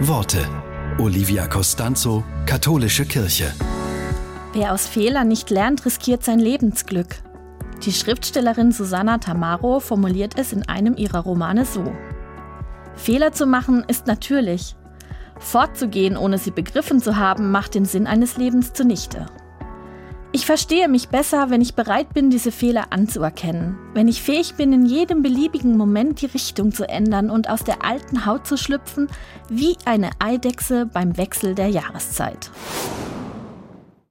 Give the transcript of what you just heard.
Worte. Olivia Costanzo, Katholische Kirche. Wer aus Fehlern nicht lernt, riskiert sein Lebensglück. Die Schriftstellerin Susanna Tamaro formuliert es in einem ihrer Romane so. Fehler zu machen ist natürlich. Fortzugehen, ohne sie begriffen zu haben, macht den Sinn eines Lebens zunichte. Ich verstehe mich besser, wenn ich bereit bin, diese Fehler anzuerkennen, wenn ich fähig bin, in jedem beliebigen Moment die Richtung zu ändern und aus der alten Haut zu schlüpfen, wie eine Eidechse beim Wechsel der Jahreszeit.